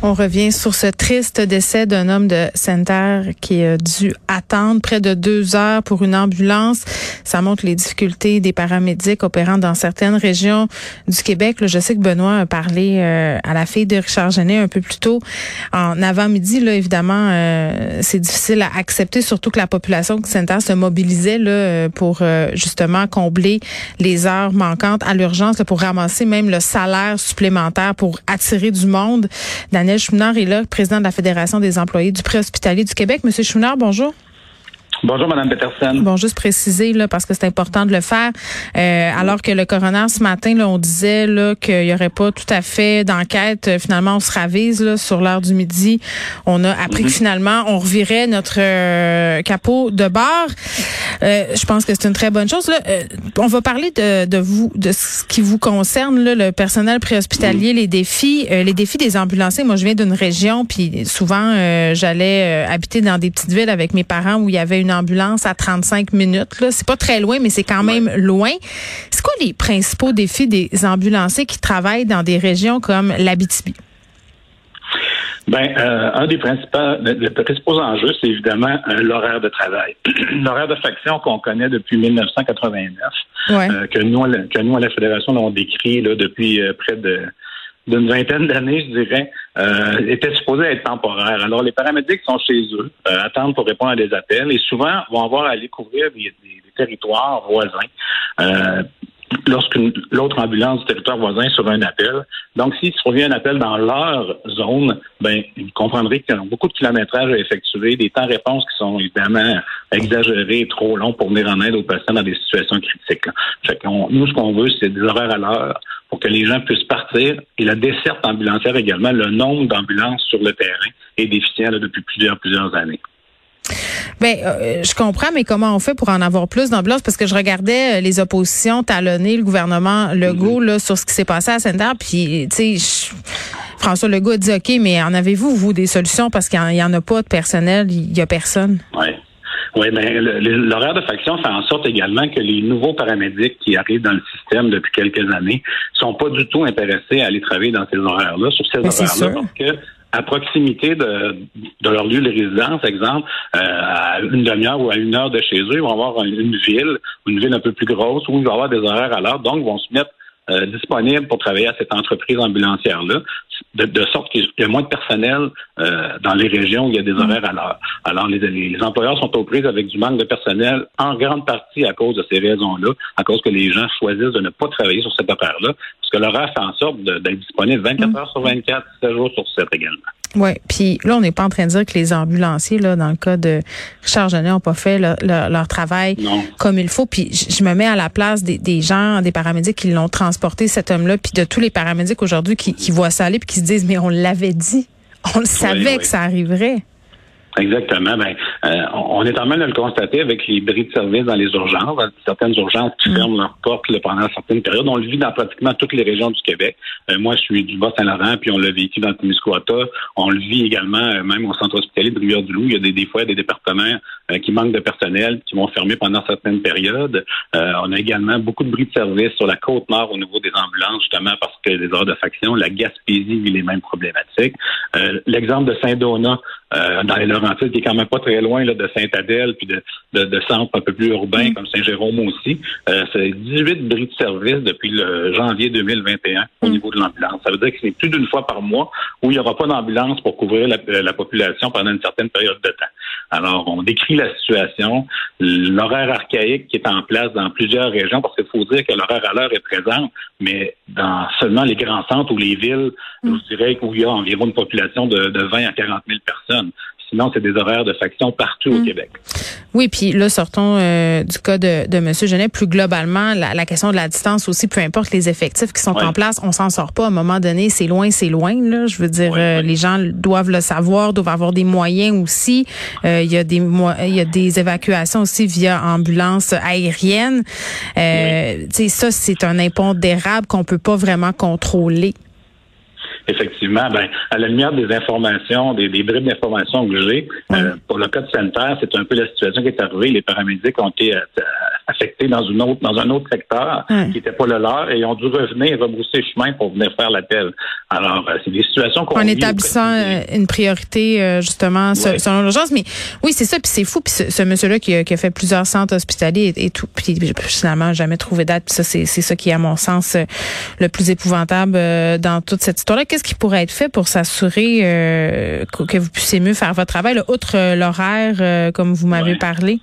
On revient sur ce triste décès d'un homme de Sainte-Terre qui a dû attendre près de deux heures pour une ambulance. Ça montre les difficultés des paramédics opérant dans certaines régions du Québec. je sais que Benoît a parlé euh, à la fille de Richard Genet un peu plus tôt en avant-midi. Là, évidemment, euh, c'est difficile à accepter, surtout que la population de Sainte-Terre se mobilisait là, pour euh, justement combler les heures manquantes à l'urgence pour ramasser même le salaire supplémentaire pour attirer du monde. Daniel Chouinard est là, président de la Fédération des employés du préhospitalier du Québec. Monsieur Chouinard, bonjour. Bonjour, Madame Peterson. Bon, juste préciser là parce que c'est important de le faire. Euh, alors que le coroner ce matin, là, on disait là qu'il y aurait pas tout à fait d'enquête. Euh, finalement, on se ravise là sur l'heure du midi. On a appris que mhm. finalement, on revirait notre euh, capot de bar. je pense que c'est une très bonne chose. Là. on va parler de, de vous, de ce qui vous concerne, là, le personnel préhospitalier, mhm. les défis, les défis des ambulanciers. Moi, je viens d'une région, puis souvent, j'allais habiter dans des petites villes avec mes parents où il y avait une ambulance à 35 minutes. Là, c'est pas très loin, mais c'est quand même loin. C'est quoi les principaux défis des ambulanciers qui travaillent dans des régions comme l'Abitibi? Ben, euh, un des principaux, des principaux enjeux, c'est évidemment euh, l'horaire de travail. l'horaire de faction qu'on connaît depuis 1989, euh, que nous, que nous à la fédération, l'avons décrit là, depuis près de d'une vingtaine d'années, je dirais, euh, était supposé être temporaire. Alors, les paramédics sont chez eux, euh, attendent pour répondre à des appels et souvent vont avoir à aller couvrir des, territoires voisins. Euh, lorsqu'une l'autre ambulance du territoire voisin sur un appel. Donc, s'il se revient un appel dans leur zone, ben, vous comprendrez qu'il y a beaucoup de kilométrage à effectuer, des temps de réponse qui sont évidemment exagérés trop longs pour venir en aide aux patients dans des situations critiques. Fait nous, ce qu'on veut, c'est des horaires à l'heure pour que les gens puissent partir. Et la desserte ambulancière également, le nombre d'ambulances sur le terrain est déficient depuis plusieurs, plusieurs années. Ben, euh, je comprends, mais comment on fait pour en avoir plus d'ambulances? Parce que je regardais euh, les oppositions talonner le gouvernement Legault mm-hmm. là, sur ce qui s'est passé à Sainte-Terre, puis, tu sais, François Legault a dit, OK, mais en avez-vous, vous, des solutions? Parce qu'il n'y en, a pas de personnel, il n'y a personne. Oui. Oui, mais l'horaire de faction fait en sorte également que les nouveaux paramédics qui arrivent dans le système depuis quelques années sont pas du tout intéressés à aller travailler dans ces horaires-là, sur ces horaires-là, parce que à proximité de, de leur lieu de résidence, exemple, euh, à une demi-heure ou à une heure de chez eux, ils vont avoir une ville, une ville un peu plus grosse où ils vont avoir des horaires à l'heure, donc ils vont se mettre euh, disponibles pour travailler à cette entreprise ambulancière-là, de, sorte qu'il y a moins de personnel euh, dans les régions où il y a des horaires à l'heure. Alors, les, les, employeurs sont aux prises avec du manque de personnel, en grande partie à cause de ces raisons-là, à cause que les gens choisissent de ne pas travailler sur cet horaire-là, parce que l'horaire fait en sorte d'être disponible 24 mm. heures sur 24, 7 jours sur 7 également. Oui, puis là, on n'est pas en train de dire que les ambulanciers, là, dans le cas de Richard Genet, n'ont pas fait leur travail comme il faut. Puis je me mets à la place des, gens, des paramédics qui l'ont transporté, cet homme-là, puis de tous les paramédics aujourd'hui qui, voient ça aller puis qui se disent, mais on l'avait dit, on le savait que ça arriverait. Exactement. Ben, euh, on est en train de le constater avec les bris de service dans les urgences, certaines urgences qui mm. ferment leurs portes pendant certaines périodes. On le vit dans pratiquement toutes les régions du Québec. Euh, moi, je suis du Bas-Saint-Laurent, puis on l'a vécu dans le Témiscouata. On le vit également, euh, même au centre hospitalier de Rivière-du-Loup. Il y a des, des fois des départements qui manquent de personnel, qui vont fermer pendant certaines périodes. on a également beaucoup de bris de service sur la côte nord au niveau des ambulances, justement parce que les heures de faction, la Gaspésie vit les mêmes problématiques. L'exemple de Saint-Donat, dans les Laurentides, qui est quand même pas très loin là, de Saint-Adèle, puis de, de, de, centres un peu plus urbains mm. comme Saint-Jérôme aussi. Euh, c'est 18 bris de service depuis le janvier 2021 au mm. niveau de l'ambulance. Ça veut dire que c'est plus d'une fois par mois où il n'y aura pas d'ambulance pour couvrir la, euh, la, population pendant une certaine période de temps. Alors, on décrit la situation, l'horaire archaïque qui est en place dans plusieurs régions, parce qu'il faut dire que l'horaire à l'heure est présent, mais dans seulement les grands centres ou les villes, mm. je dirais où il y a environ une population de, de 20 à 40 000 personnes. Sinon, c'est des horaires de faction partout au hmm. Québec. Oui, puis là, sortons euh, du cas de, de M. Genet. Plus globalement, la, question de la distance aussi, peu importe les effectifs qui sont en place, on s'en sort pas. À un moment donné, c'est loin, c'est loin. Là. Je veux dire, euh, les gens doivent le savoir, doivent avoir des moyens aussi. Euh, il y a des il y a des évacuations aussi via ambulance aérienne. Euh, Ça, c'est un impondérable qu'on peut pas vraiment contrôler. Effectivement, ben, à la lumière des informations, des, des bribes d'informations que j'ai, euh, pour le cas de sanitaire, c'est un peu la situation qui est arrivée. Les paramédics ont été euh, affectés dans une autre, dans un autre secteur qui n'était pas le leur et ont dû revenir et rebrousser chemin pour venir faire l'appel. Alors, euh, c'est des situations qu'on En établissant une priorité, justement, selon l'urgence. Mais oui, c'est ça, puis c'est fou. Puis ce, monsieur-là qui, qui, a fait plusieurs centres hospitaliers et, tout, puis finalement jamais trouvé date. Puis ça, c'est ça qui est, à mon sens, le plus épouvantable dans toute cette histoire-là. Qu'est-ce qui pourrait être fait pour s'assurer euh, que vous puissiez mieux faire votre travail, outre euh, l'horaire, euh, comme vous m'avez parlé?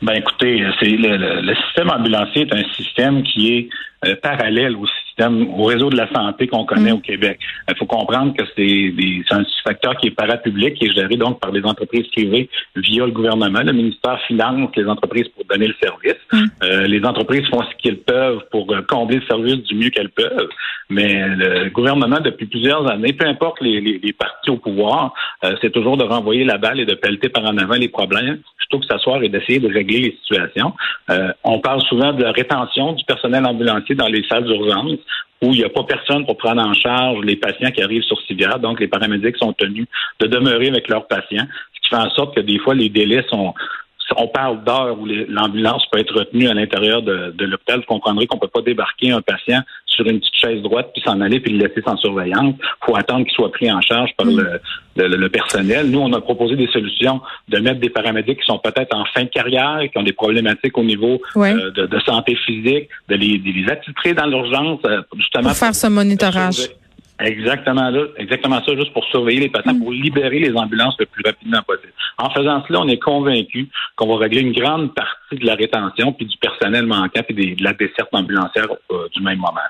Ben écoutez, c'est le, système ambulancier est un système qui est parallèle au système, au réseau de la santé qu'on connaît mm. au Québec. Il faut comprendre que c'est un facteur qui est parapublic, qui est géré donc par des entreprises privées via le gouvernement. Le ministère finance les entreprises pour donner le service. Mm. les entreprises font ce qu'elles peuvent pour combler le service du mieux qu'elles peuvent. Mais le gouvernement, depuis plusieurs années, peu importe les, les, partis au pouvoir, euh, c'est toujours de renvoyer la balle et de pelleter par en avant les problèmes, plutôt que s'asseoir et d'essayer de régler les situations. Euh, on parle souvent de la rétention du personnel ambulancier dans les salles d'urgence où il n'y a pas personne pour prendre en charge les patients qui arrivent sur civière. Donc, les paramédics sont tenus de demeurer avec leurs patients, ce qui fait en sorte que des fois, les délais sont, on parle d'heures où l'ambulance peut être retenue à l'intérieur de, de l'hôpital. Vous comprendrez qu'on peut pas débarquer un patient sur une petite chaise droite puis s'en aller puis le laisser sans surveillance. Il faut attendre qu'il soit pris en charge par le, le, personnel. Nous, on a proposé des solutions de mettre des paramédics qui sont peut-être en fin de carrière, qui ont des problématiques au niveau euh, de, santé physique, de les, de les attitrer dans l'urgence, euh, justement. Pour faire ce monitorage. Exactement là, exactement ça, juste pour surveiller les patients, pour libérer les ambulances le plus rapidement possible. En faisant cela, on est convaincu qu'on va régler une grande partie de la rétention puis du personnel manquant et de la desserte ambulancière euh, du même moment.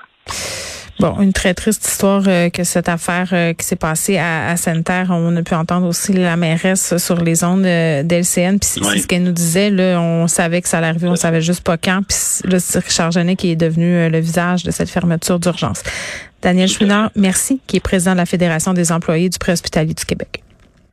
Bon, une très triste histoire euh, que cette affaire euh, qui s'est passée à, à Sainte-Terre. On a pu entendre aussi la mairesse sur les ondes d'LCN. Puis c'est ce qu'elle nous disait. Là, on savait que ça allait arriver, on savait juste pas quand. Puis là, c'est Richard Genet qui est devenu le visage de cette fermeture d'urgence. Daniel Chouinard, merci, qui est président de la Fédération des employés du préhospitalier du Québec.